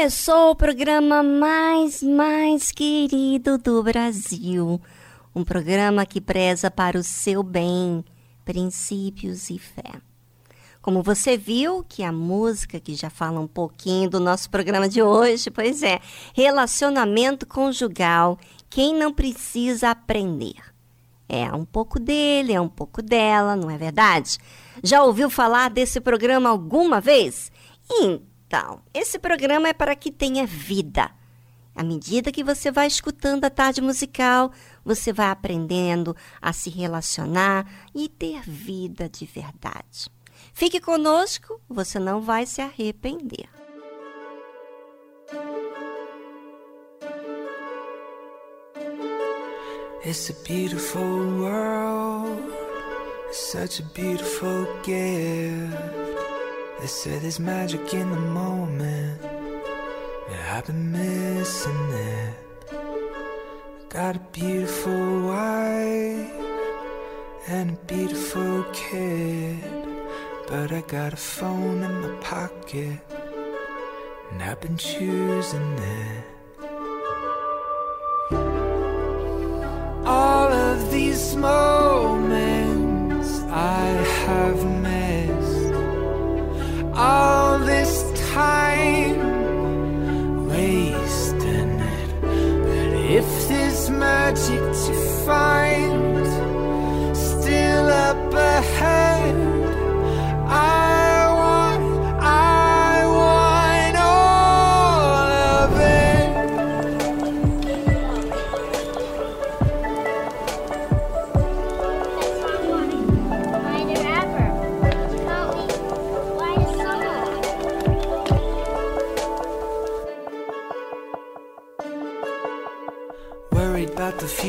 Começou o programa mais, mais querido do Brasil. Um programa que preza para o seu bem, princípios e fé. Como você viu que a música que já fala um pouquinho do nosso programa de hoje, pois é, relacionamento conjugal, quem não precisa aprender. É um pouco dele, é um pouco dela, não é verdade? Já ouviu falar desse programa alguma vez? Então, então, esse programa é para que tenha vida. À medida que você vai escutando a tarde musical, você vai aprendendo a se relacionar e ter vida de verdade. Fique conosco, você não vai se arrepender. It's a beautiful world, such a beautiful gift. They say there's magic in the moment. Yeah, I've been missing it. Got a beautiful wife and a beautiful kid. But I got a phone in my pocket. And I've been choosing it. All of these moments I have all this time wasting it. But if there's magic to find still up ahead,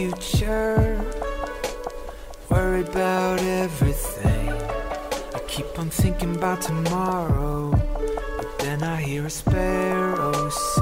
future, worried about everything. I keep on thinking about tomorrow, but then I hear a sparrow sing.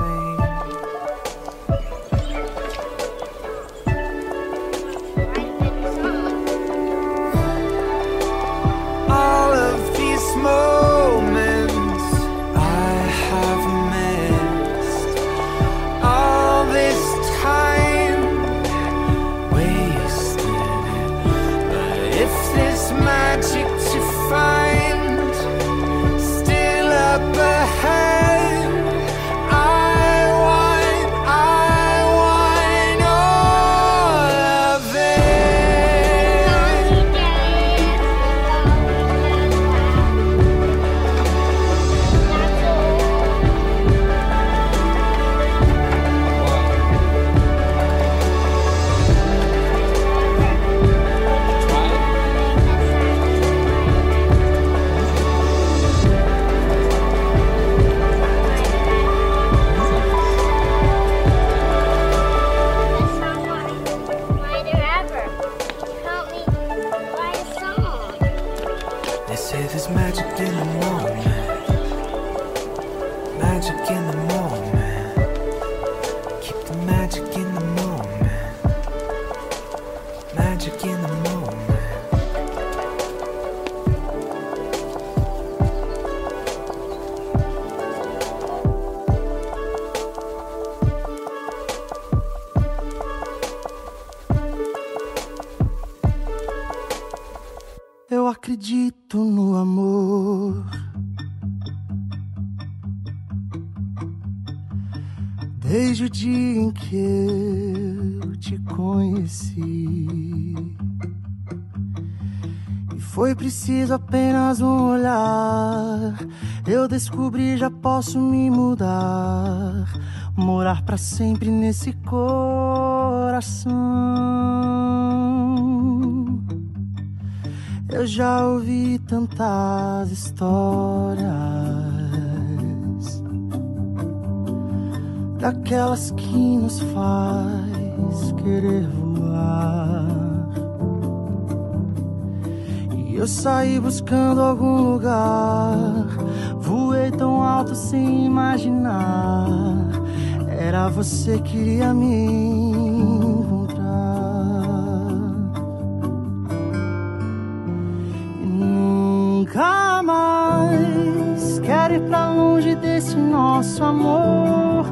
Apenas um olhar. Eu descobri, já posso me mudar. Morar para sempre nesse coração. Eu já ouvi tantas histórias daquelas que nos faz querer Eu saí buscando algum lugar. Voei tão alto sem imaginar. Era você que queria me encontrar. E nunca mais quero ir pra longe desse nosso amor.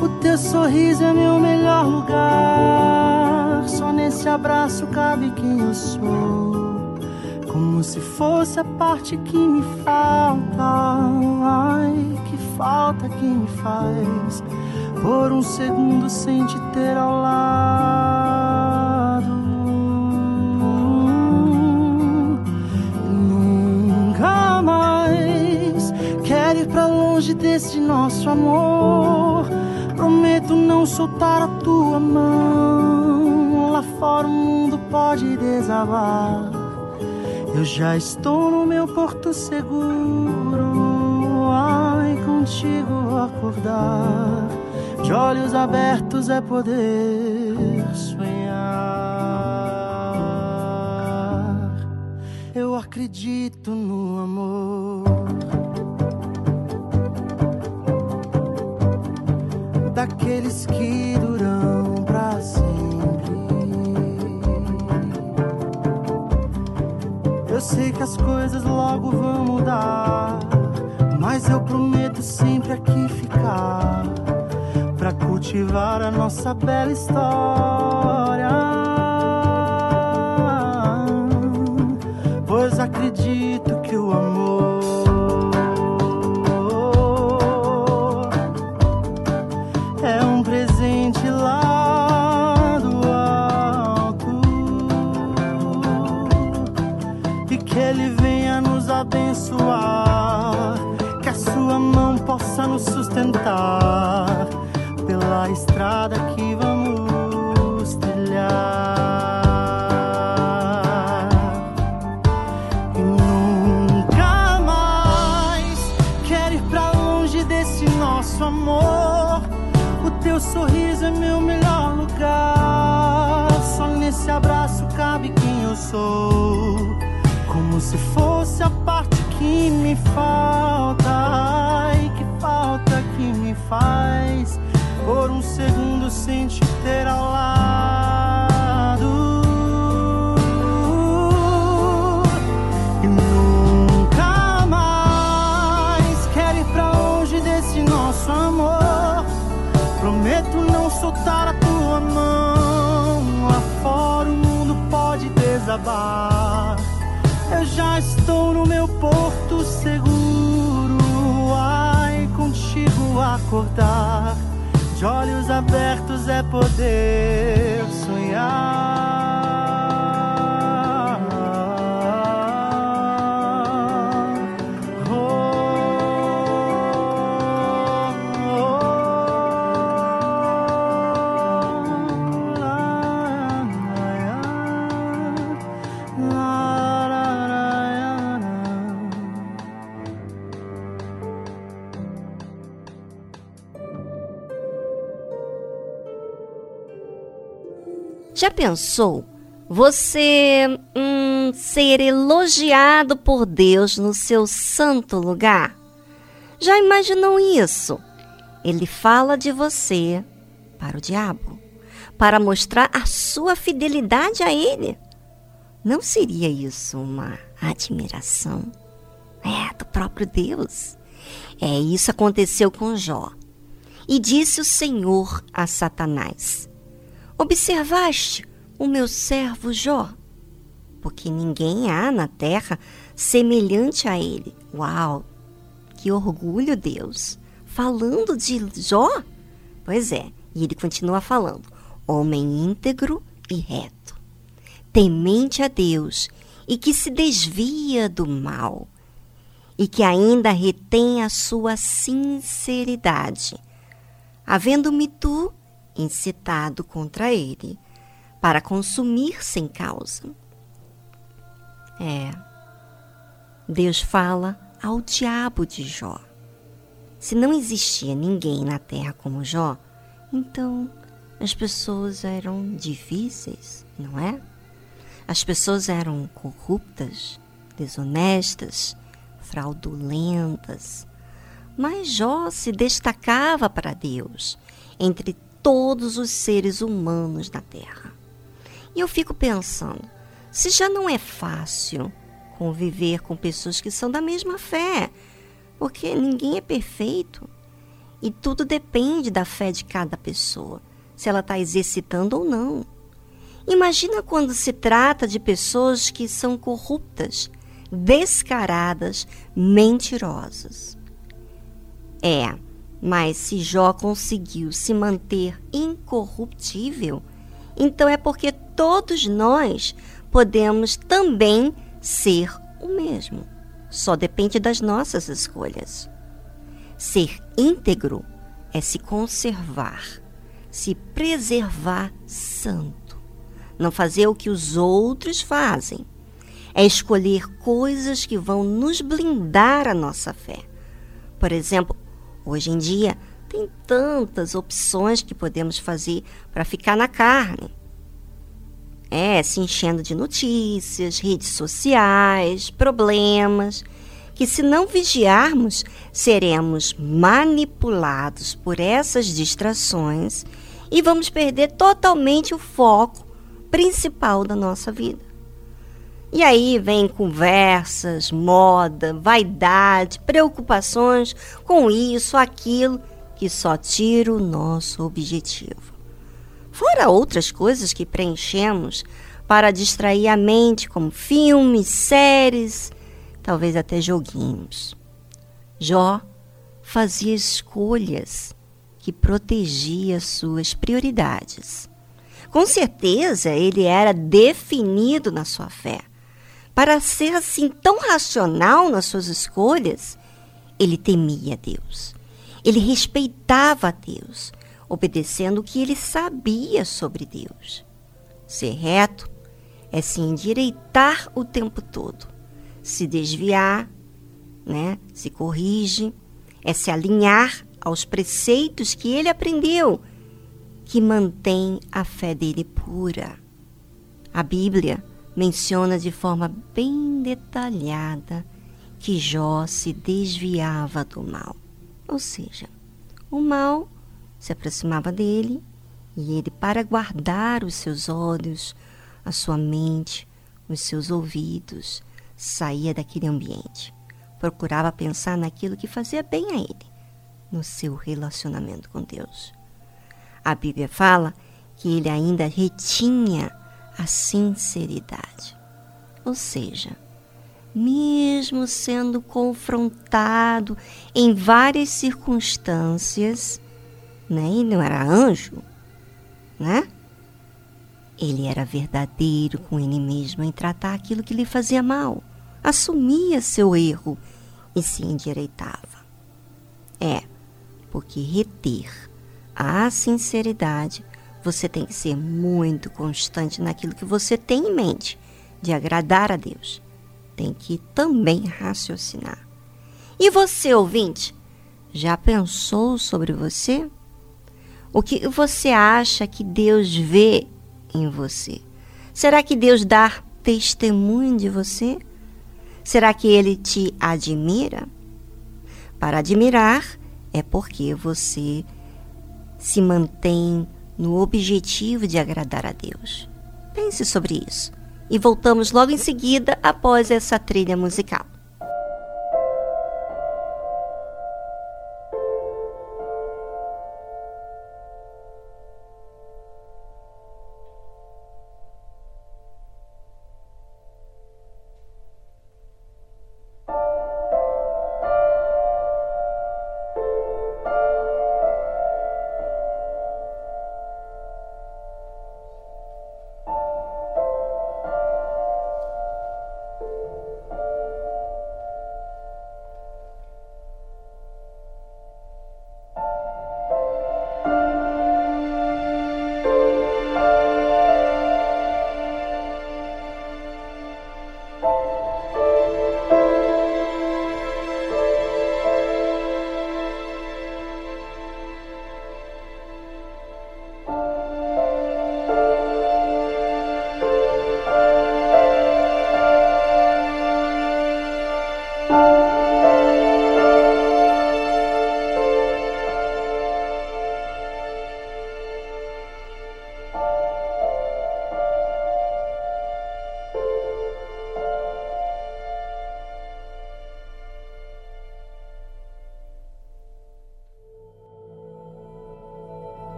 O teu sorriso é meu melhor lugar. Só nesse abraço cabe quem eu sou fosse a parte que me falta. Ai, que falta que me faz por um segundo sem te ter ao lado. Nunca mais quero ir pra longe desse nosso amor. Prometo não soltar a tua mão. Lá fora o mundo pode desabar eu já estou no meu porto seguro. Ai, contigo acordar. De olhos abertos é poder sonhar. Eu acredito no amor. Daqueles que duram pra sempre. Eu sei que as coisas logo vão mudar, mas eu prometo sempre aqui ficar pra cultivar a nossa bela história. Pois acredito que o amor abençoar, que a sua mão possa nos sustentar pela estrada que acordar. De olhos abertos é poder pensou você hum, ser elogiado por Deus no seu santo lugar? Já imaginou isso? Ele fala de você para o diabo, para mostrar a sua fidelidade a ele. Não seria isso uma admiração? É, do próprio Deus. É, isso aconteceu com Jó. E disse o Senhor a Satanás: Observaste o meu servo Jó? Porque ninguém há na terra semelhante a ele. Uau! Que orgulho, Deus! Falando de Jó? Pois é, e ele continua falando: homem íntegro e reto, temente a Deus e que se desvia do mal e que ainda retém a sua sinceridade havendo-me tu incitado contra ele, para consumir sem causa. É, Deus fala ao diabo de Jó. Se não existia ninguém na terra como Jó, então as pessoas eram difíceis, não é? As pessoas eram corruptas, desonestas, fraudulentas, mas Jó se destacava para Deus entre todos os seres humanos da terra. E eu fico pensando, se já não é fácil conviver com pessoas que são da mesma fé, porque ninguém é perfeito e tudo depende da fé de cada pessoa, se ela está exercitando ou não. Imagina quando se trata de pessoas que são corruptas, descaradas, mentirosas. É, mas se Jó conseguiu se manter incorruptível, então é porque todos nós podemos também ser o mesmo. Só depende das nossas escolhas. Ser íntegro é se conservar, se preservar santo. Não fazer o que os outros fazem. É escolher coisas que vão nos blindar a nossa fé. Por exemplo, Hoje em dia, tem tantas opções que podemos fazer para ficar na carne. É, se enchendo de notícias, redes sociais, problemas, que se não vigiarmos, seremos manipulados por essas distrações e vamos perder totalmente o foco principal da nossa vida. E aí vem conversas, moda, vaidade, preocupações com isso, aquilo, que só tira o nosso objetivo. Fora outras coisas que preenchemos para distrair a mente, como filmes, séries, talvez até joguinhos. Jó fazia escolhas que protegia suas prioridades. Com certeza ele era definido na sua fé para ser assim tão racional nas suas escolhas, ele temia Deus. Ele respeitava Deus, obedecendo o que ele sabia sobre Deus. Ser reto é se endireitar o tempo todo. Se desviar, né? se corrige, é se alinhar aos preceitos que ele aprendeu, que mantém a fé dele pura. A Bíblia menciona de forma bem detalhada que Jó se desviava do mal. Ou seja, o mal se aproximava dele e ele, para guardar os seus olhos, a sua mente, os seus ouvidos, saía daquele ambiente. Procurava pensar naquilo que fazia bem a ele, no seu relacionamento com Deus. A Bíblia fala que ele ainda retinha a sinceridade. Ou seja, mesmo sendo confrontado em várias circunstâncias, né? E não era anjo, né? Ele era verdadeiro com ele mesmo em tratar aquilo que lhe fazia mal, assumia seu erro e se endireitava. É, porque reter a sinceridade você tem que ser muito constante naquilo que você tem em mente, de agradar a Deus. Tem que também raciocinar. E você, ouvinte, já pensou sobre você? O que você acha que Deus vê em você? Será que Deus dá testemunho de você? Será que ele te admira? Para admirar é porque você se mantém no objetivo de agradar a Deus. Pense sobre isso. E voltamos logo em seguida após essa trilha musical.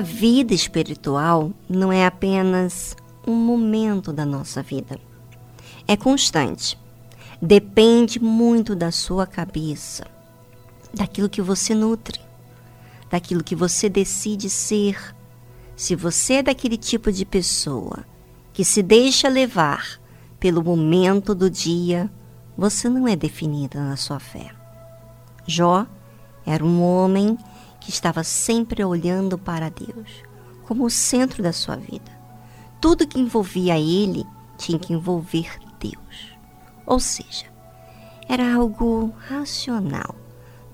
A vida espiritual não é apenas um momento da nossa vida. É constante. Depende muito da sua cabeça, daquilo que você nutre, daquilo que você decide ser. Se você é daquele tipo de pessoa que se deixa levar pelo momento do dia, você não é definida na sua fé. Jó era um homem que estava sempre olhando para Deus como o centro da sua vida. Tudo que envolvia ele tinha que envolver Deus. Ou seja, era algo racional,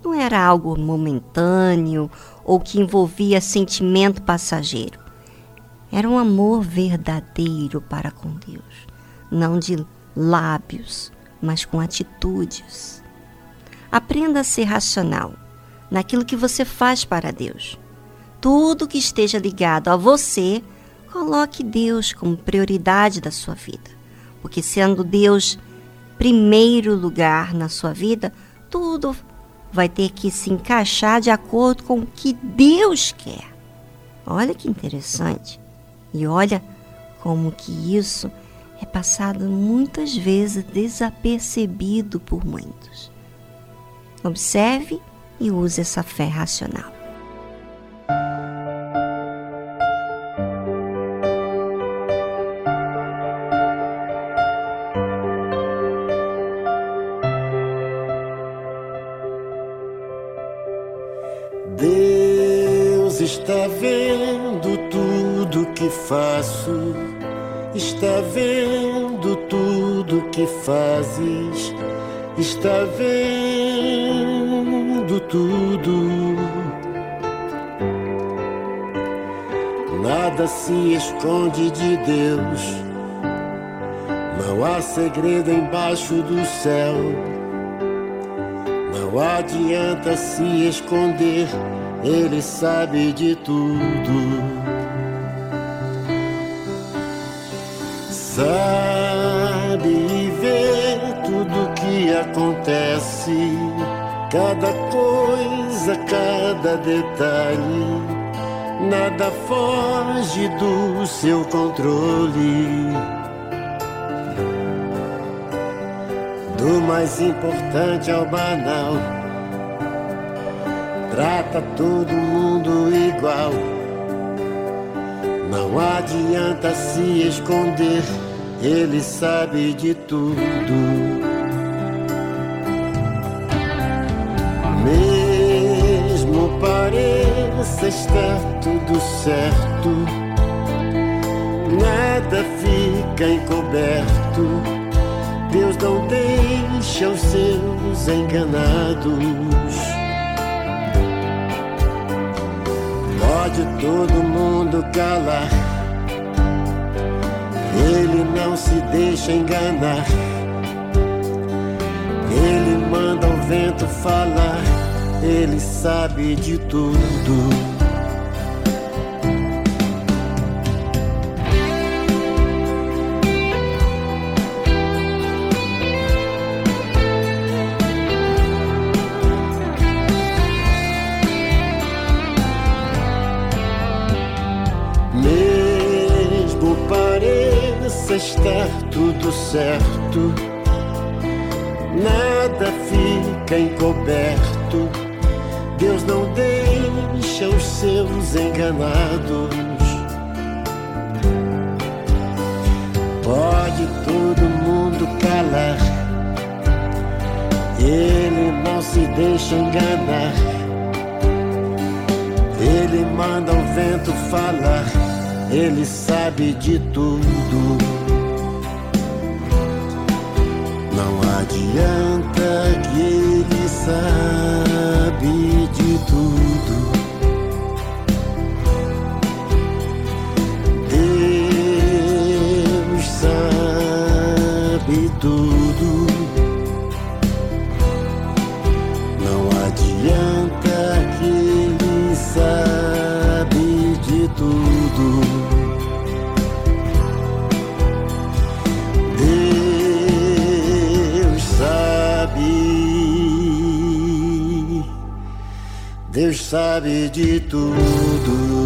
não era algo momentâneo ou que envolvia sentimento passageiro. Era um amor verdadeiro para com Deus, não de lábios, mas com atitudes. Aprenda a ser racional naquilo que você faz para Deus. Tudo que esteja ligado a você, coloque Deus como prioridade da sua vida. Porque sendo Deus primeiro lugar na sua vida, tudo vai ter que se encaixar de acordo com o que Deus quer. Olha que interessante. E olha como que isso é passado muitas vezes desapercebido por muitos. Observe e use essa fé racional. Deus está vendo tudo que faço, está vendo tudo que fazes, está vendo tudo. Nada se esconde de Deus, não há segredo embaixo do céu. Não adianta se esconder, Ele sabe de tudo. Sabe vê tudo que acontece Cada coisa, cada detalhe, nada foge do seu controle. Do mais importante ao banal, trata todo mundo igual. Não adianta se esconder, ele sabe de tudo. Pareça estar tudo certo, nada fica encoberto. Deus não deixa os seus enganados. Pode todo mundo calar. Ele não se deixa enganar. Ele manda o vento falar. Ele sabe de tudo. estar tudo certo, nada fica encoberto. Deus não deixa os seus enganados. Pode todo mundo calar, Ele não se deixa enganar. Ele manda o vento falar, Ele sabe de tudo. adianta que ele sabe de tudo. Deus sabe de tudo.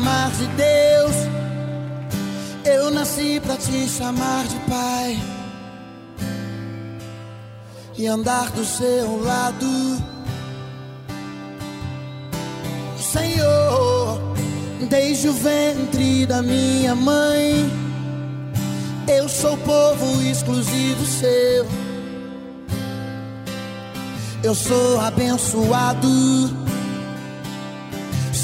chamar de Deus. Eu nasci pra te chamar de Pai. E andar do seu lado. Senhor, desde o ventre da minha mãe, eu sou povo exclusivo seu. Eu sou abençoado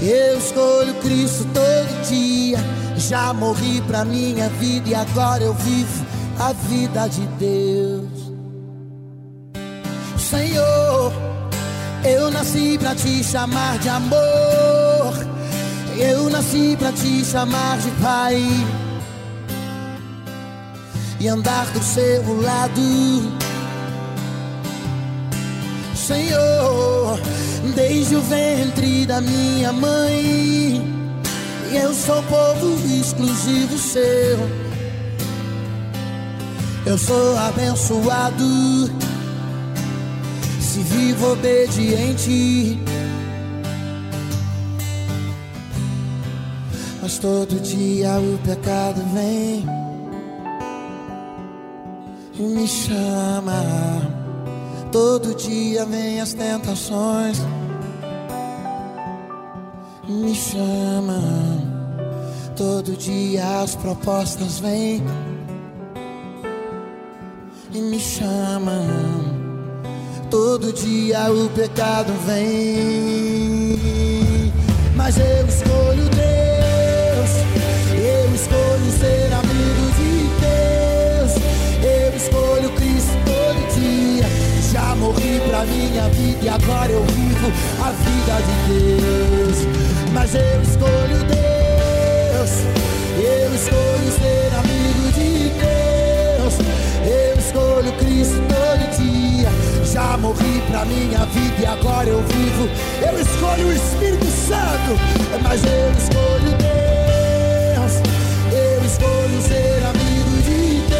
Eu escolho Cristo todo dia. Já morri pra minha vida e agora eu vivo a vida de Deus. Senhor, eu nasci pra te chamar de amor. Eu nasci pra te chamar de Pai. E andar do seu lado. Senhor, desde o ventre da minha mãe, eu sou povo exclusivo seu. Eu sou abençoado se vivo obediente. Mas todo dia o pecado vem e me chama. Todo dia vem as tentações, me chamam. Todo dia as propostas vêm e me chamam. Todo dia o pecado vem, mas eu escolho Deus. Eu escolho ser amigo morri pra minha vida e agora eu vivo a vida de Deus. Mas eu escolho Deus. Eu escolho ser amigo de Deus. Eu escolho Cristo todo dia. Já morri pra minha vida e agora eu vivo. Eu escolho o Espírito Santo, mas eu escolho Deus. Eu escolho ser amigo de Deus.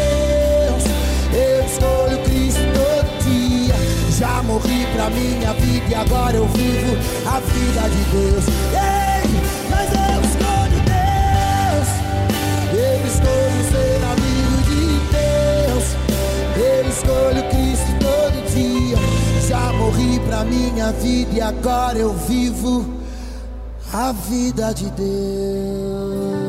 Morri pra minha vida e agora eu vivo a vida de Deus. Ei, mas eu escolho Deus. Eu escolho ser amigo de Deus. Eu escolho Cristo todo dia. Já morri pra minha vida e agora eu vivo a vida de Deus.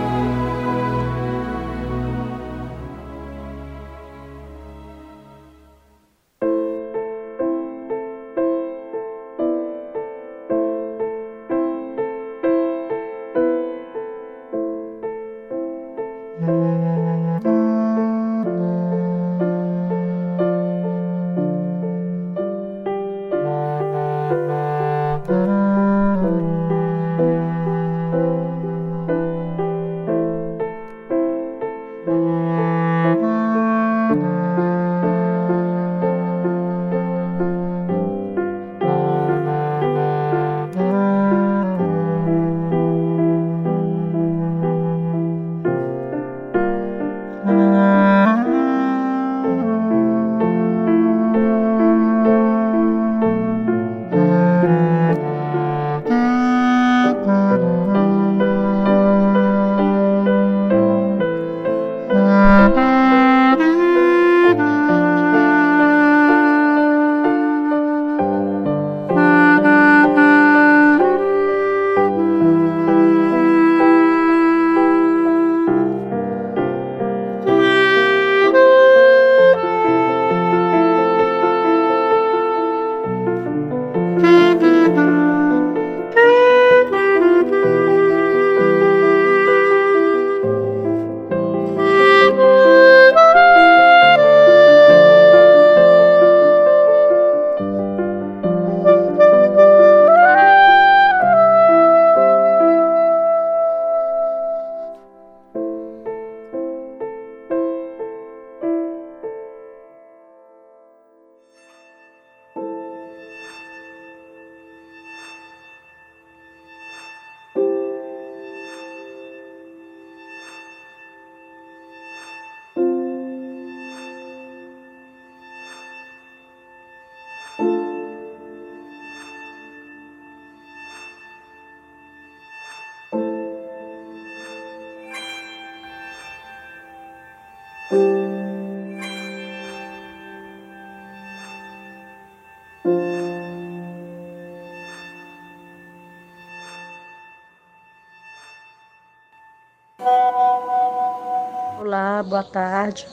Tarde.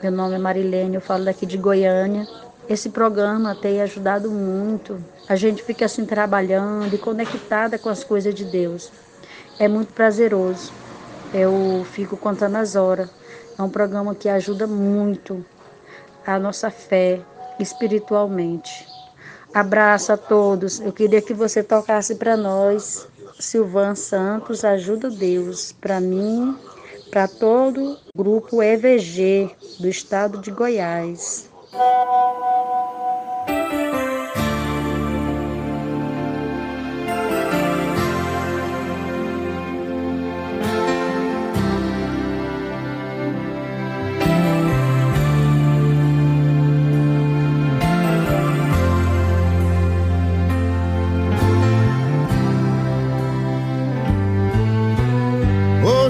Meu nome é Marilene, eu falo daqui de Goiânia. Esse programa tem ajudado muito. A gente fica assim trabalhando e conectada com as coisas de Deus. É muito prazeroso. Eu fico contando as horas. É um programa que ajuda muito a nossa fé espiritualmente. Abraço a todos. Eu queria que você tocasse para nós. Silvan Santos, ajuda Deus. Para mim, para todo o grupo EVG do estado de Goiás.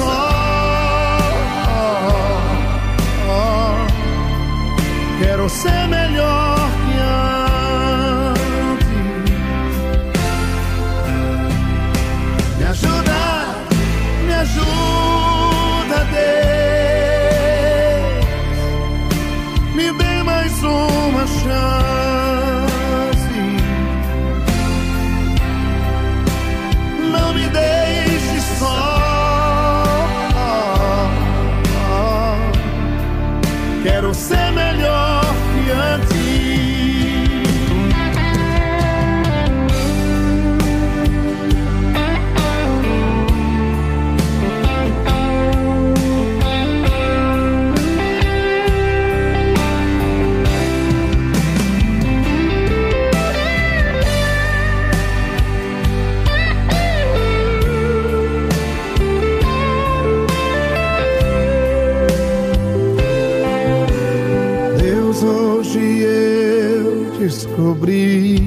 Só. Quero ser melhor descobri.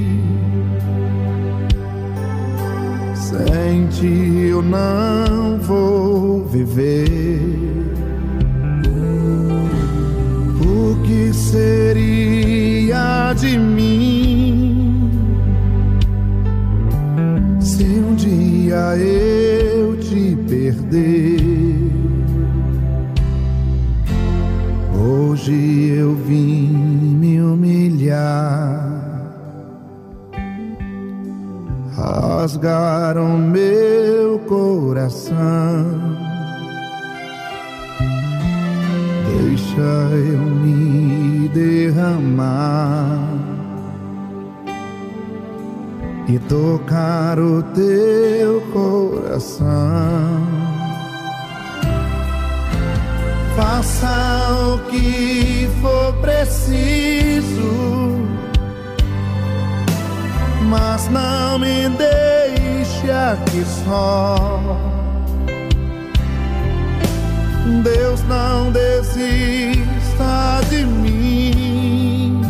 Sem ti eu não vou viver. O que seria de mim se um dia eu te perder? Hoje eu vim rasgaram meu coração. Deixa eu me derramar e tocar o teu coração. Faça o que for preciso, mas não me deixe aqui só. Deus não desista de mim.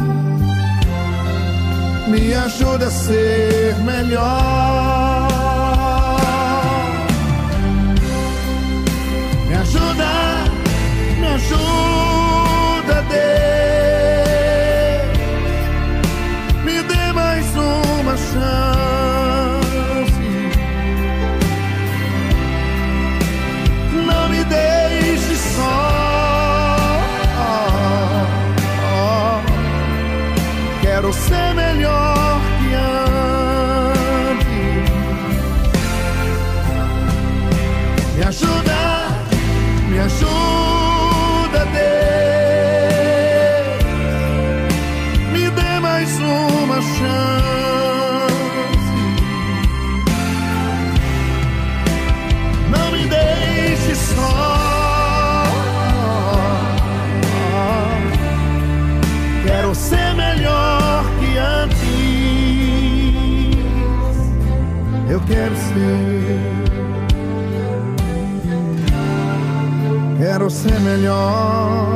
Me ajuda a ser melhor. Me ajuda, me ajuda. Ser melhor.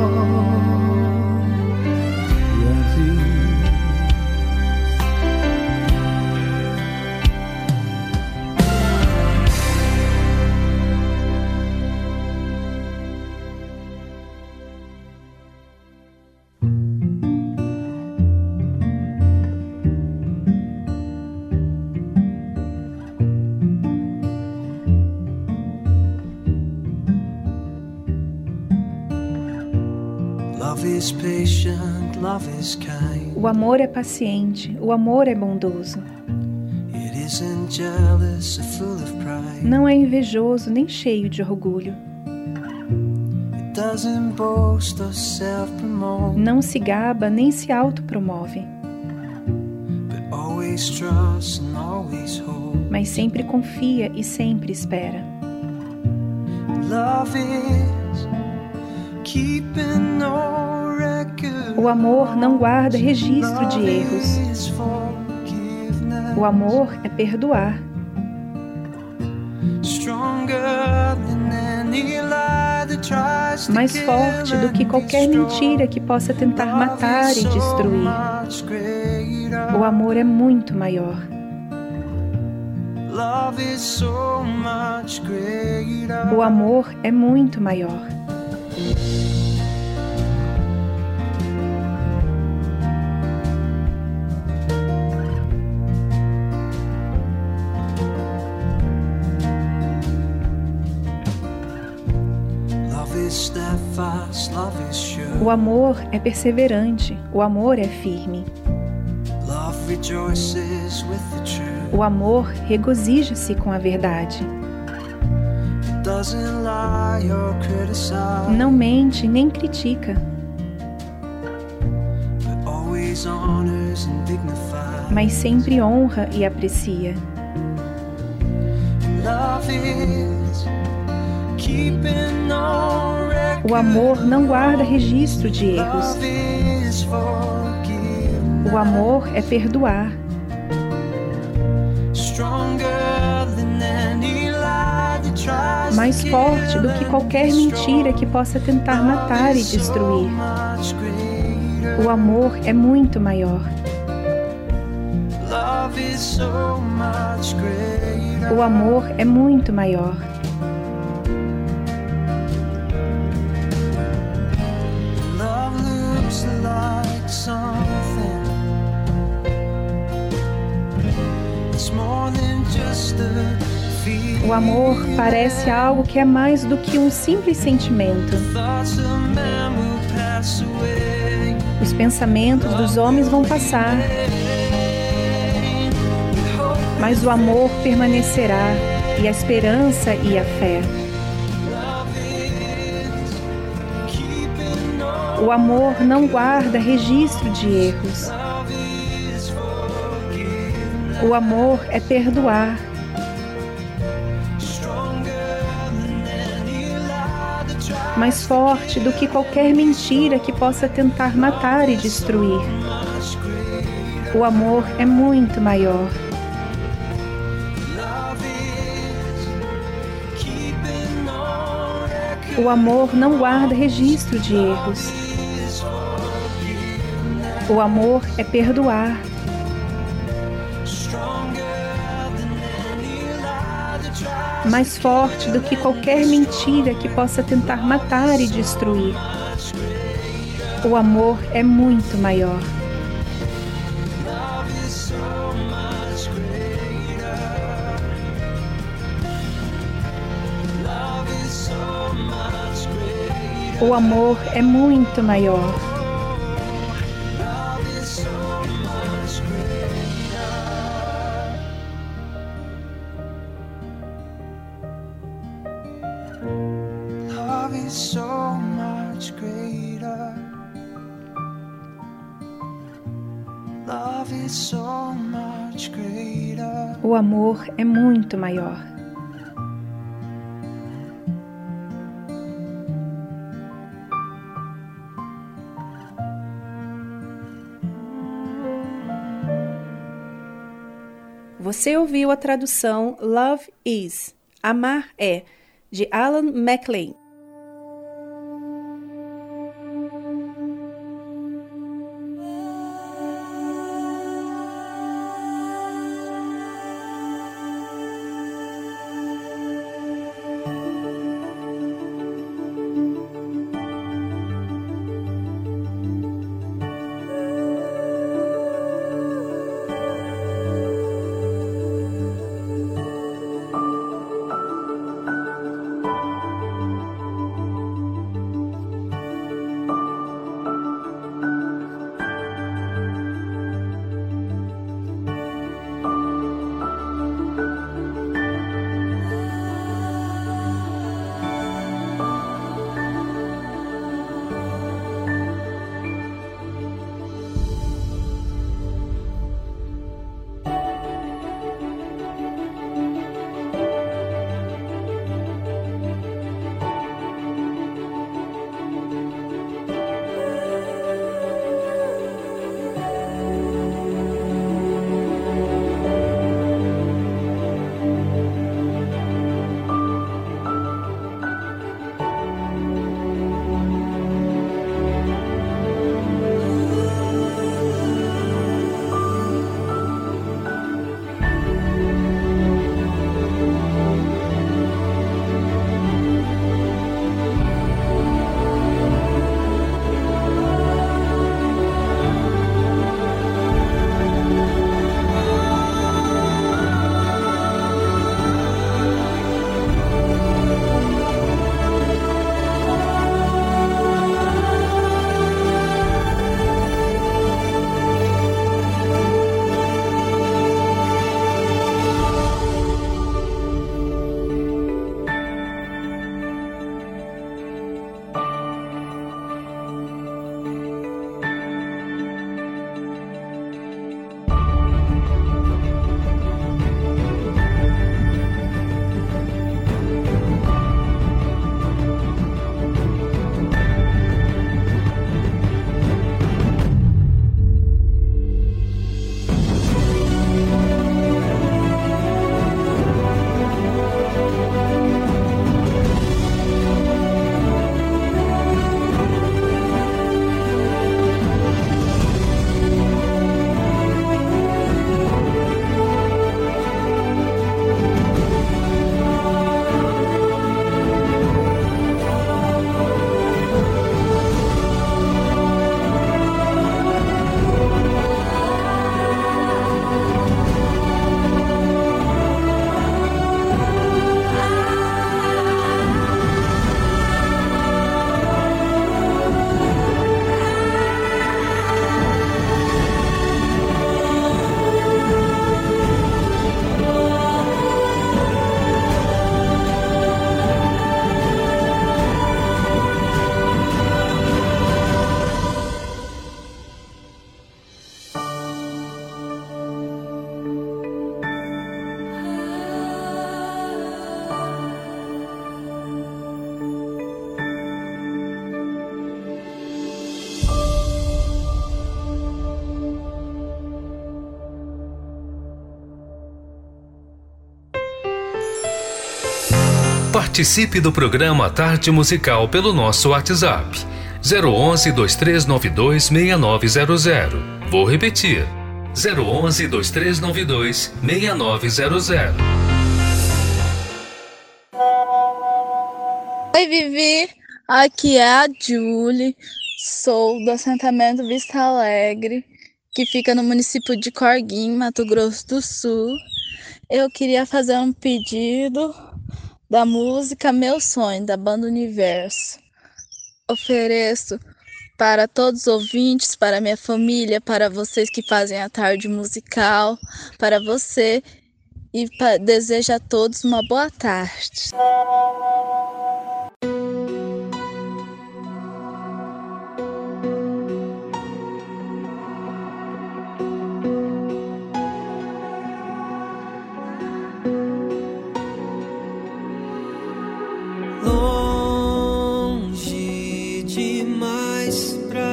O amor é paciente, o amor é bondoso. Não é invejoso nem cheio de orgulho. Não se gaba nem se autopromove, mas sempre confia e sempre espera. Love is keeping record. O amor não guarda registro de erros. O amor é perdoar, mais forte do que qualquer mentira que possa tentar matar e destruir. O amor é muito maior. O amor é muito maior. O amor é perseverante, o amor é firme. O amor regozija-se com a verdade. Não mente nem critica, mas sempre honra e aprecia. O amor não guarda registro de erros. O amor é perdoar, mais forte do que qualquer mentira que possa tentar matar e destruir. O amor é muito maior. O amor é muito maior. O amor parece algo que é mais do que um simples sentimento. Os pensamentos dos homens vão passar, mas o amor permanecerá, e a esperança e a fé. O amor não guarda registro de erros. O amor é perdoar, mais forte do que qualquer mentira que possa tentar matar e destruir. O amor é muito maior. O amor não guarda registro de erros. O amor é perdoar, mais forte do que qualquer mentira que possa tentar matar e destruir. O amor é muito maior. O amor é muito maior. Amor é muito maior. Você ouviu a tradução Love Is, Amar é, de Alan MacLean. Participe do programa Tarde Musical pelo nosso WhatsApp 011 2392 6900. Vou repetir. 011 2392 6900. Oi, Vivi. Aqui é a Julie. Sou do assentamento Vista Alegre, que fica no município de Corguim, Mato Grosso do Sul. Eu queria fazer um pedido da música Meu Sonho, da banda Universo. Ofereço para todos os ouvintes, para minha família, para vocês que fazem a tarde musical, para você e desejo a todos uma boa tarde.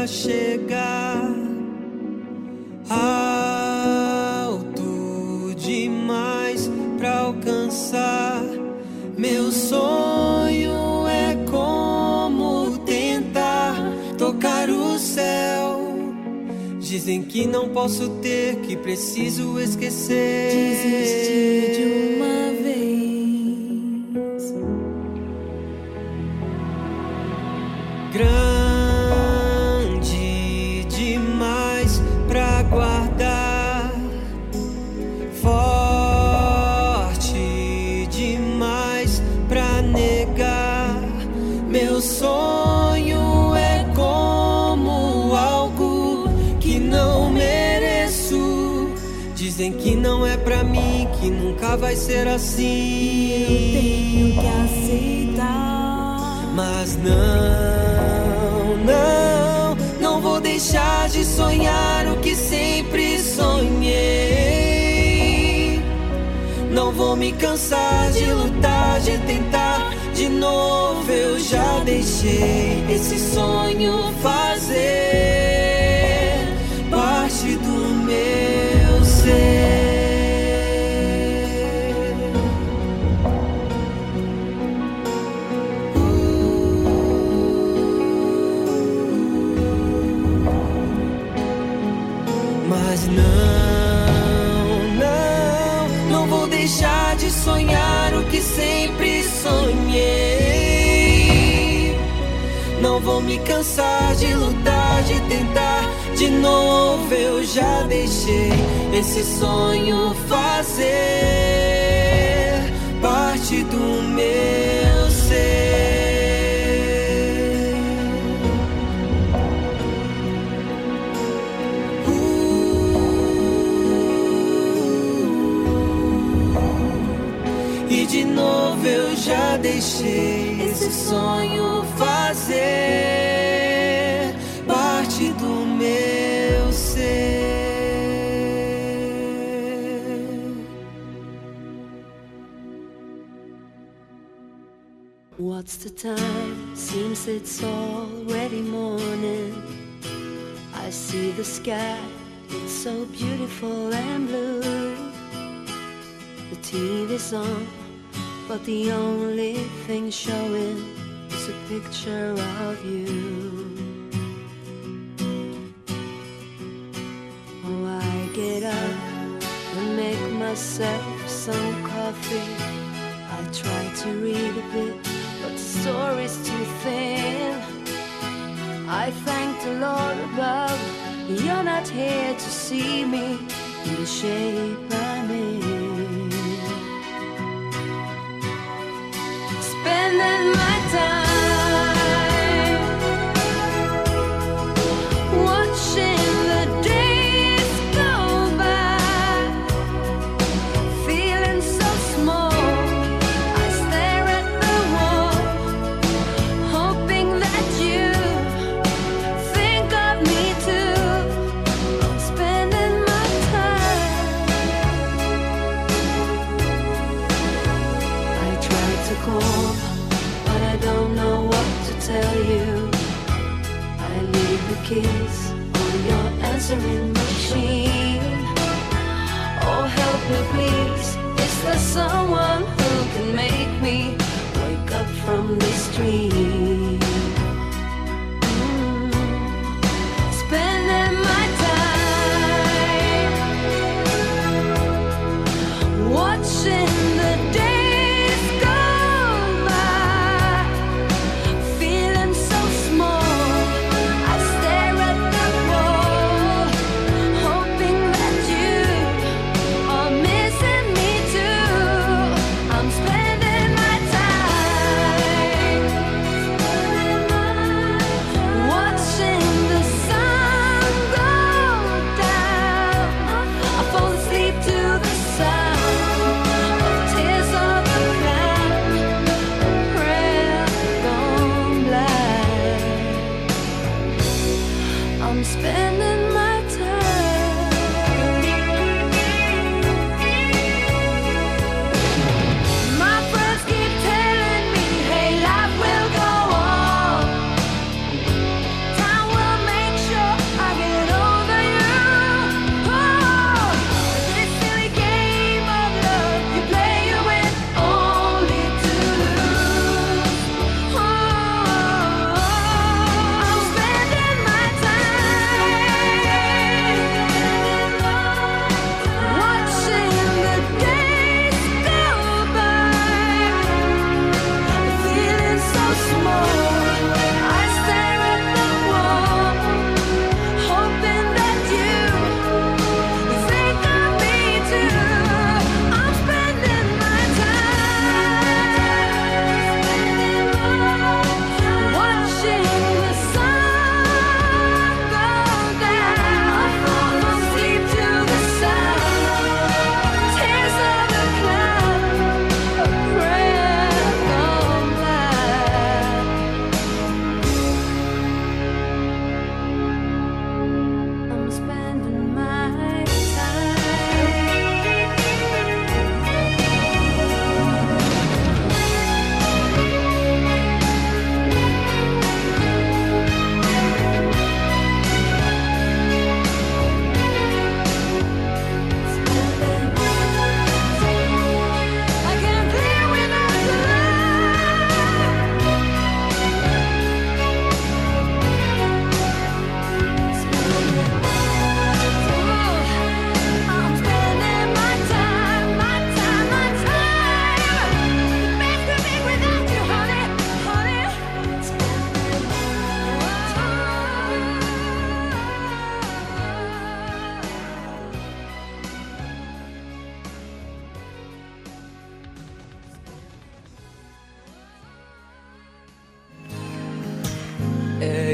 Chegar alto demais. alcançar. Meu sonho é como tentar tocar o céu. Dizem que não posso ter, que preciso esquecer. Desistir de uma vez. grande que não é pra mim, que nunca vai ser assim. Eu tenho que aceitar. Mas não, não, não vou deixar de sonhar o que sempre sonhei. Não vou me cansar de lutar, de tentar de novo. Eu já deixei esse sonho fazer me cansar de lutar, de tentar de novo. Eu já deixei esse sonho fazer parte do meu ser. E de novo eu já deixei esse sonho fazer the time? Seems it's already morning. I see the sky, it's so beautiful and blue. The TV's on, but the only thing showing is a picture of you. Oh, I get up and make myself some coffee. I try to read a bit, story's too thin. I thank the Lord above, you're not here to see me in the shape I'm in. Spending answering machine. Oh, help me, please. Is there someone who can make me wake up from this dream?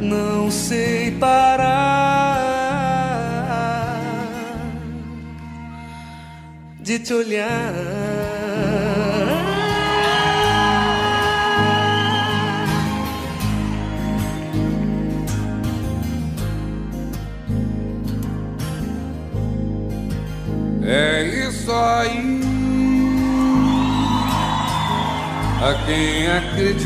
Não sei parar de te olhar. É isso aí. A quem acredita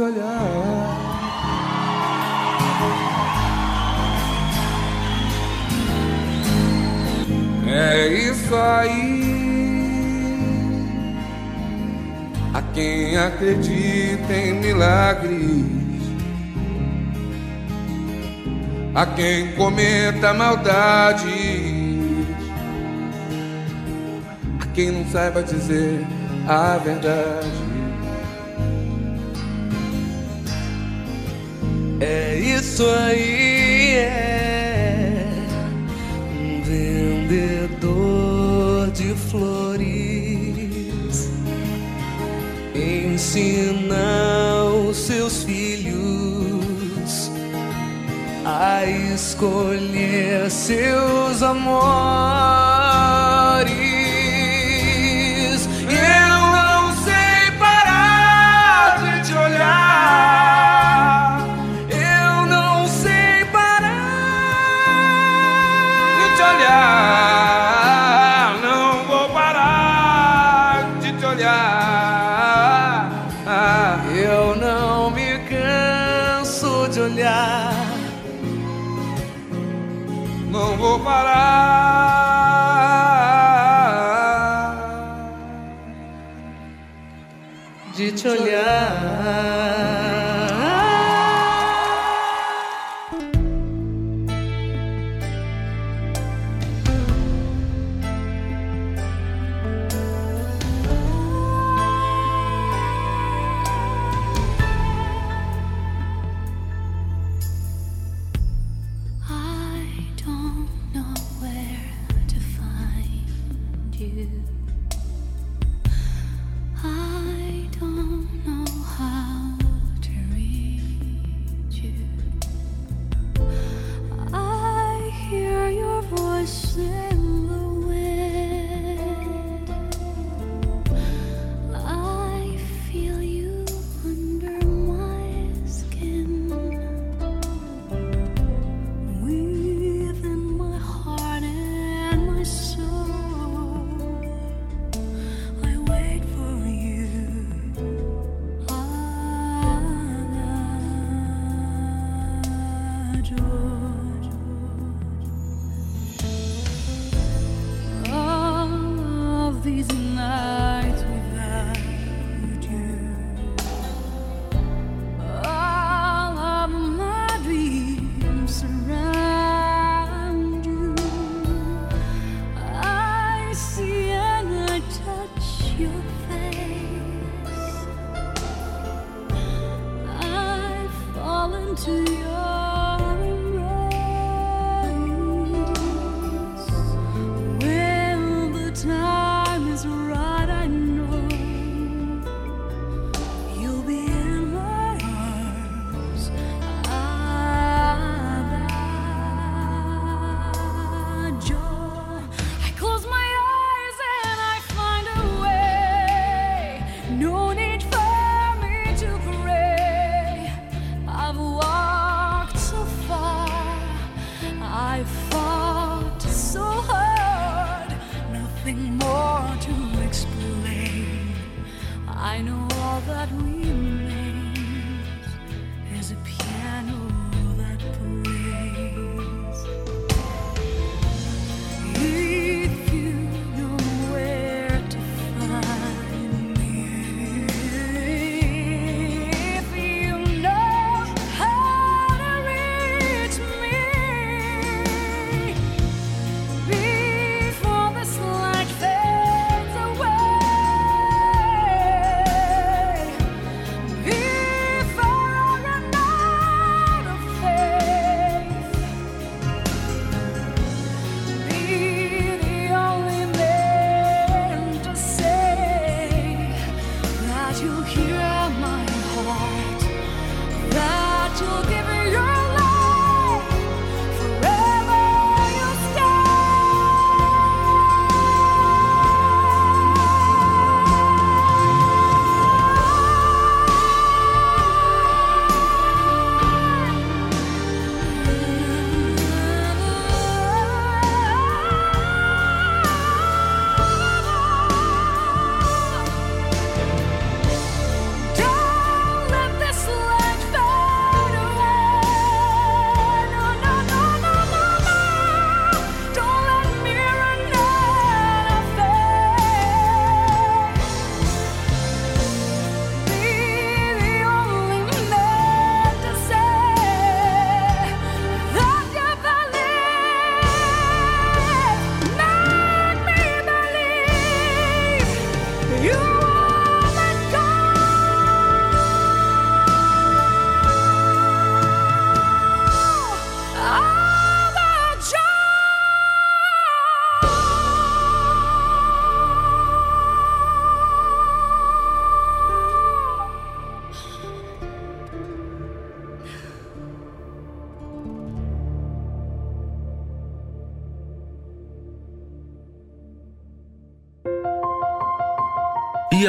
te olhar. É isso aí. A quem acredita em milagres, a quem cometa maldades, a quem não saiba dizer a verdade. É isso aí, é um vendedor de flores ensina os seus filhos a escolher seus amores. Eu não sei parar de te olhar.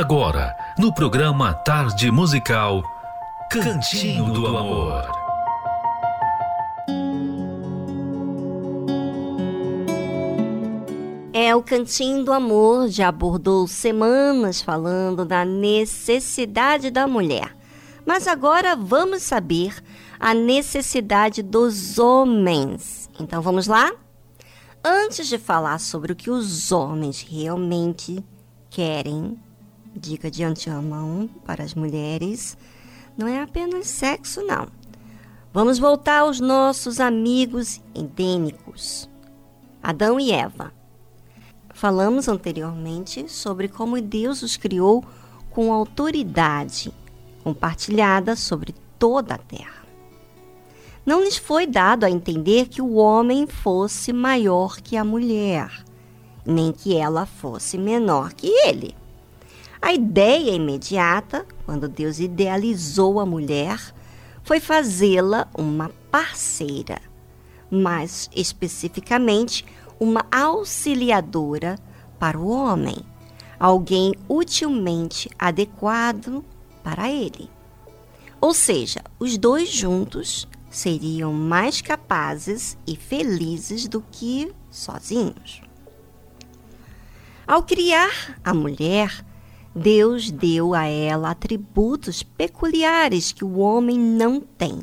Agora, no programa Tarde Musical, Cantinho do Amor. É, o Cantinho do Amor já abordou semanas falando da necessidade da mulher. Mas agora vamos saber a necessidade dos homens. Então vamos lá? Antes de falar sobre o que os homens realmente querem, dica de antemão para as mulheres, não é apenas sexo, não. Vamos voltar aos nossos amigos endêmicos, Adão e Eva. Falamos anteriormente sobre como Deus os criou com autoridade compartilhada sobre toda a terra. Não lhes foi dado a entender que o homem fosse maior que a mulher, nem que ela fosse menor que ele. A ideia imediata, quando Deus idealizou a mulher, foi fazê-la uma parceira, mais especificamente, uma auxiliadora para o homem, alguém utilmente adequado para ele. Ou seja, os dois juntos seriam mais capazes e felizes do que sozinhos. Ao criar a mulher, Deus deu a ela atributos peculiares que o homem não tem: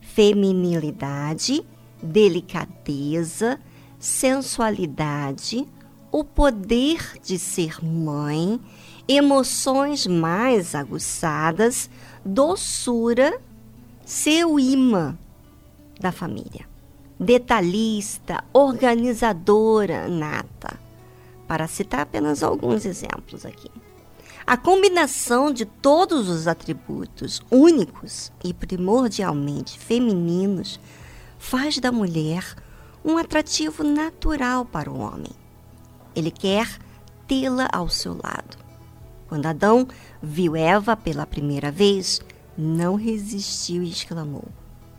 feminilidade, delicadeza, sensualidade, o poder de ser mãe, emoções mais aguçadas, doçura, seu imã da família. Detalhista, organizadora nata, para citar apenas alguns exemplos aqui. A combinação de todos os atributos únicos e primordialmente femininos faz da mulher um atrativo natural para o homem. Ele quer tê-la ao seu lado. Quando Adão viu Eva pela primeira vez, não resistiu e exclamou: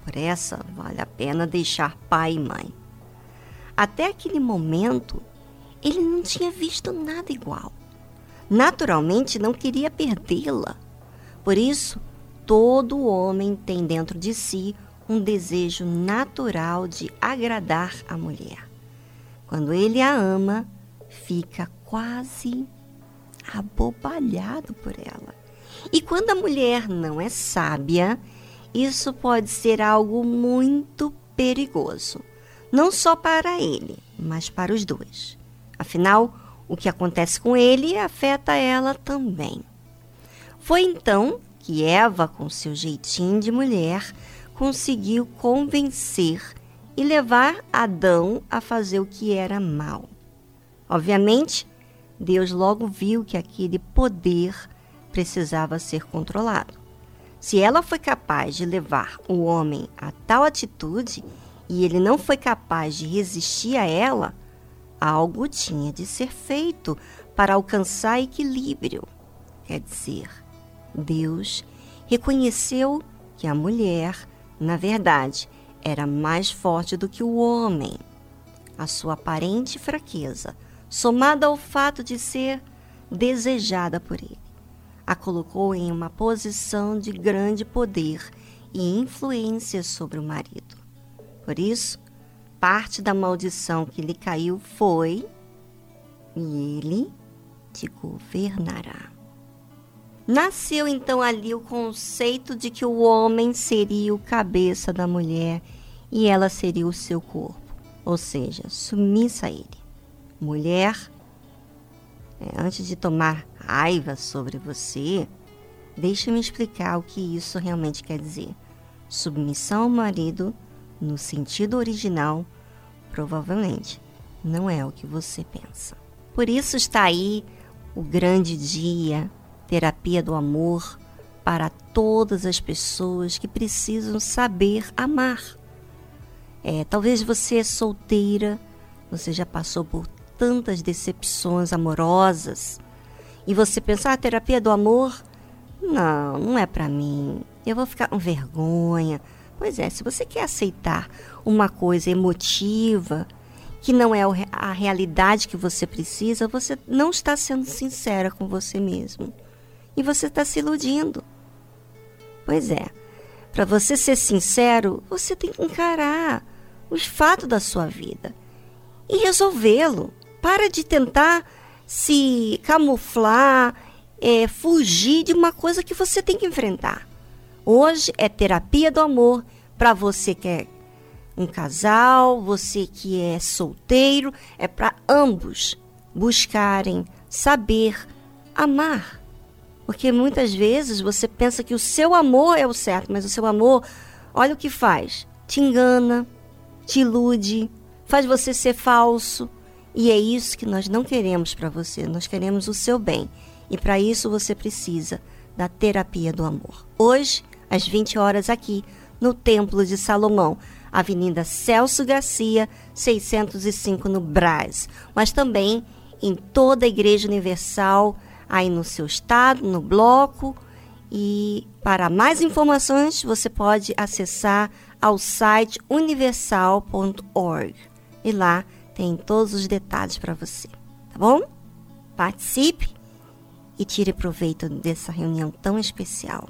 Por essa vale a pena deixar pai e mãe. Até aquele momento, ele não tinha visto nada igual. Naturalmente, não queria perdê-la. Por isso, todo homem tem dentro de si um desejo natural de agradar a mulher. Quando ele a ama, fica quase abobalhado por ela. E quando a mulher não é sábia, isso pode ser algo muito perigoso, não só para ele, mas para os dois. Afinal, o que acontece com ele afeta ela também. Foi então que Eva, com seu jeitinho de mulher, conseguiu convencer e levar Adão a fazer o que era mal. Obviamente, Deus logo viu que aquele poder precisava ser controlado. Se ela foi capaz de levar o homem a tal atitude e ele não foi capaz de resistir a ela, algo tinha de ser feito para alcançar equilíbrio. Quer dizer, Deus reconheceu que a mulher, na verdade, era mais forte do que o homem. A sua aparente fraqueza, somada ao fato de ser desejada por ele, a colocou em uma posição de grande poder e influência sobre o marido. Por isso, parte da maldição que lhe caiu foi: e ele te governará. Nasceu então ali o conceito de que o homem seria o cabeça da mulher e ela seria o seu corpo, ou seja, submissa a ele. Mulher, é, antes de tomar raiva sobre você, deixe-me explicar o que isso realmente quer dizer. Submissão ao marido, no sentido original, provavelmente não é o que você pensa. Por isso está aí o grande dia, terapia do amor, para todas as pessoas que precisam saber amar. É, talvez você é solteira, você já passou por tantas decepções amorosas e você pensa, ah, terapia do amor? Não, não é para mim. Eu vou ficar com vergonha. Pois é, se você quer aceitar uma coisa emotiva que não é a realidade que você precisa, você não está sendo sincera com você mesmo. E você está se iludindo. Pois é, para você ser sincero, você tem que encarar os fatos da sua vida e resolvê-lo. Para de tentar se camuflar, é, fugir de uma coisa que você tem que enfrentar. Hoje é terapia do amor para você que é um casal, você que é solteiro, é para ambos buscarem saber amar. Porque muitas vezes você pensa que o seu amor é o certo, mas o seu amor, olha o que faz: te engana, te ilude, faz você ser falso. E é isso que nós não queremos para você. Nós queremos o seu bem. E para isso você precisa da terapia do amor. Hoje, às 20 horas aqui, no Templo de Salomão, Avenida Celso Garcia, 605 no Brás, mas também em toda a Igreja Universal, aí no seu estado, no bloco. E para mais informações, você pode acessar ao site universal.org. E lá tem todos os detalhes para você, tá bom? Participe e tire proveito dessa reunião tão especial.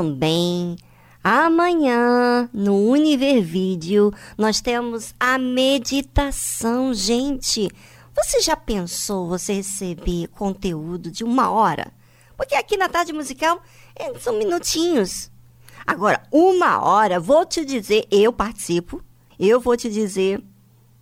Também, amanhã no Univer Vídeo nós temos a meditação, gente. Você já pensou você receber conteúdo de uma hora? Porque aqui na tarde musical é, são minutinhos. Agora, uma hora, vou te dizer, eu participo, eu vou te dizer,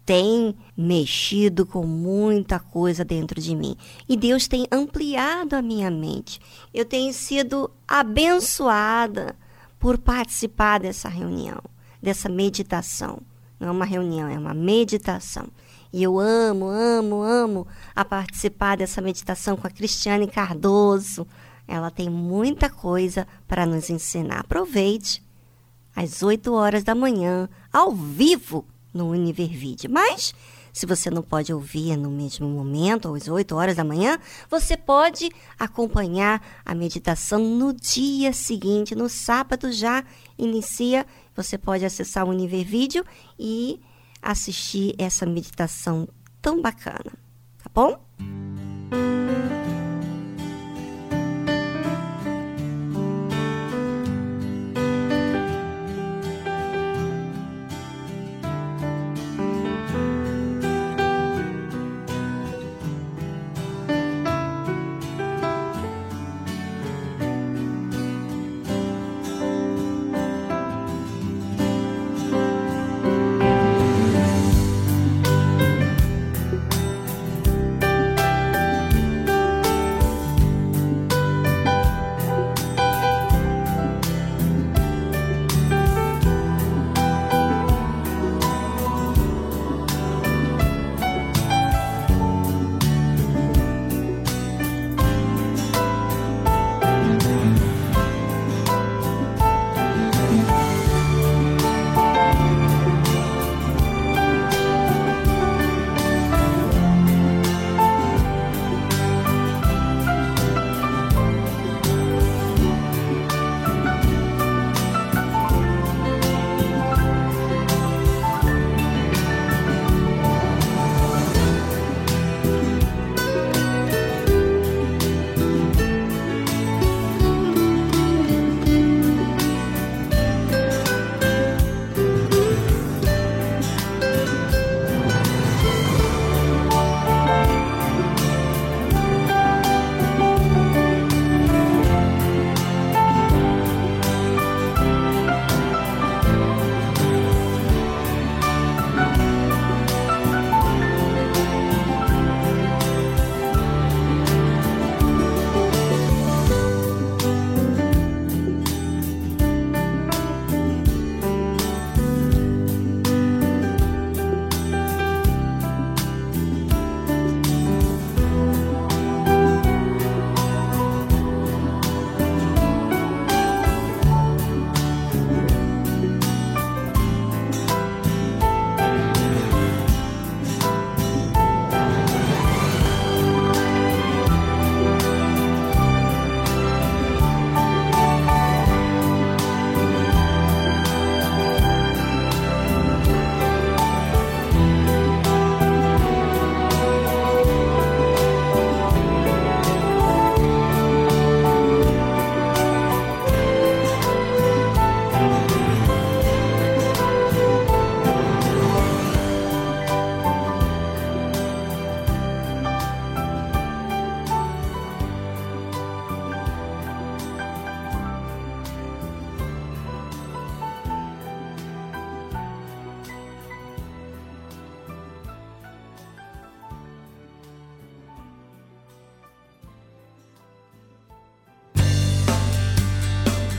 tem mexido com muita coisa dentro de mim. E Deus tem ampliado a minha mente. Eu tenho sido abençoada por participar dessa reunião, dessa meditação. Não é uma reunião, é uma meditação. E eu amo, amo, amo a participar dessa meditação com a Cristiane Cardoso. Ela tem muita coisa para nos ensinar. Aproveite. às 8 horas da manhã, ao vivo no Univervide. Mas se você não pode ouvir no mesmo momento, às 8 horas da manhã, você pode acompanhar a meditação no dia seguinte, no sábado já inicia. Você pode acessar o Univervídeo e assistir essa meditação tão bacana, tá bom?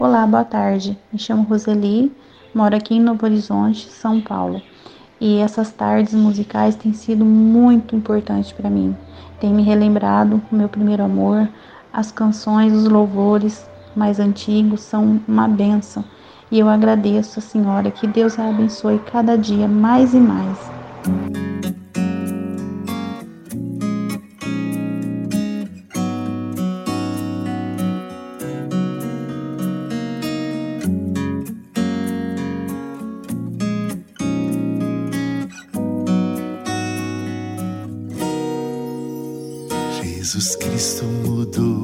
Olá, boa tarde. Me chamo Roseli, moro aqui em Novo Horizonte, São Paulo. E essas tardes musicais têm sido muito importantes para mim. Tem me relembrado o meu primeiro amor, as canções, os louvores mais antigos são uma benção. E eu agradeço a senhora que Deus a abençoe cada dia mais e mais. Cristo mudou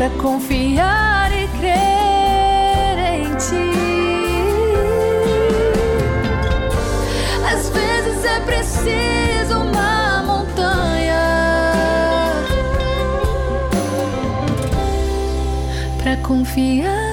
pra confiar e crer em ti. Às vezes é preciso uma montanha pra confiar.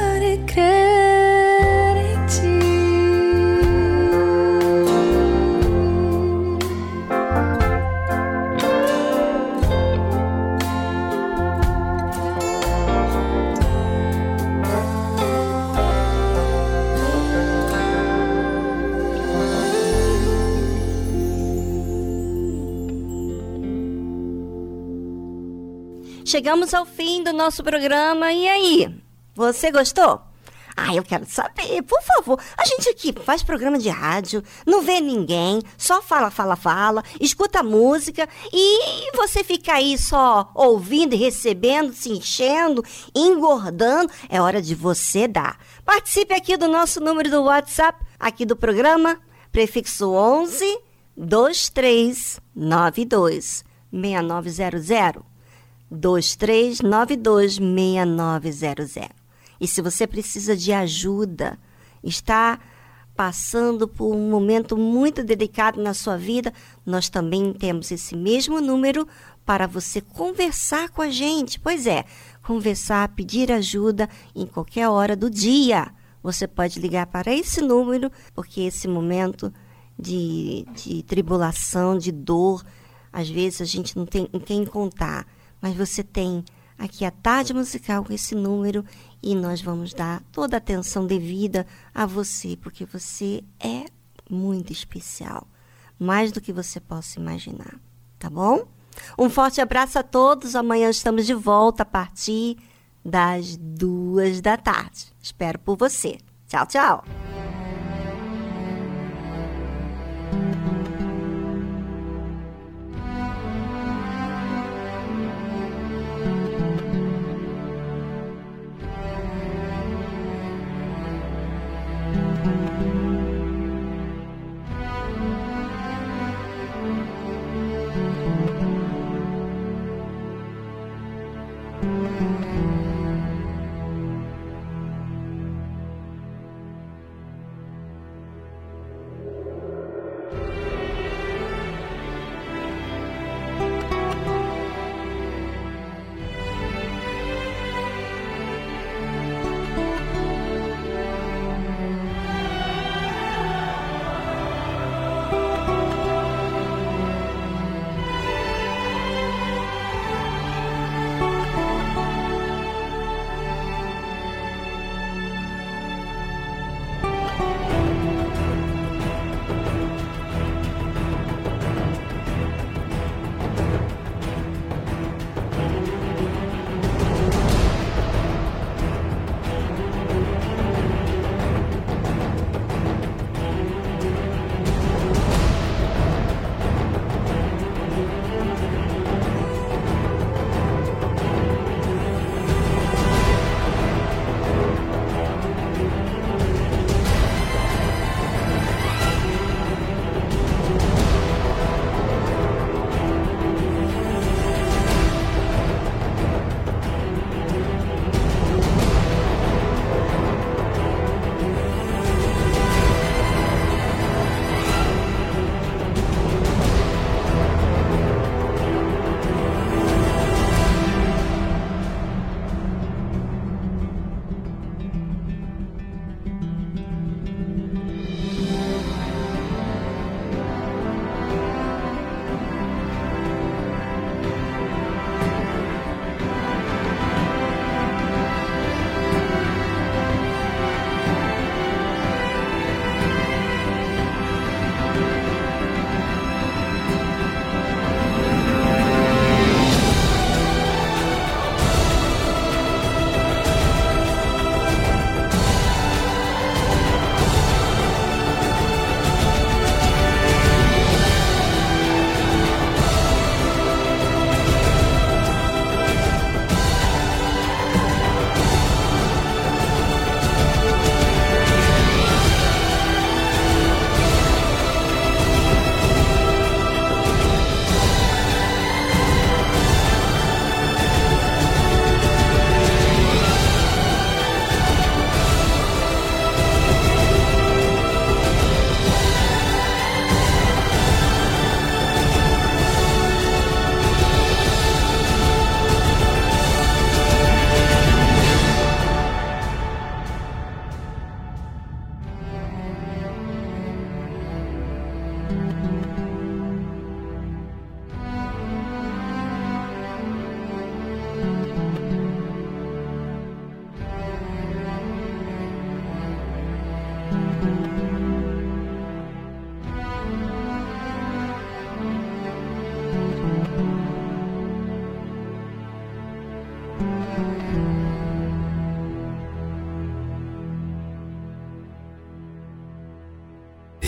Chegamos ao fim do nosso programa. E aí? Você gostou? Ah, eu quero saber, por favor. A gente aqui faz programa de rádio, não vê ninguém, só fala, fala, fala, escuta música e você fica aí só ouvindo recebendo, se enchendo, engordando. É hora de você dar. Participe aqui do nosso número do WhatsApp, aqui do programa, prefixo 11 2392 6900. 23926900. E se você precisa de ajuda, está passando por um momento muito delicado na sua vida, nós também temos esse mesmo número para você conversar com a gente. Pois é, conversar, pedir ajuda em qualquer hora do dia. Você pode ligar para esse número, porque esse momento de, de tribulação, de dor, às vezes a gente não tem em quem contar mas você tem aqui a tarde musical com esse número e nós vamos dar toda a atenção devida a você, porque você é muito especial, mais do que você possa imaginar, tá bom? Um forte abraço a todos. Amanhã estamos de volta a partir das duas da tarde. Espero por você. Tchau, tchau.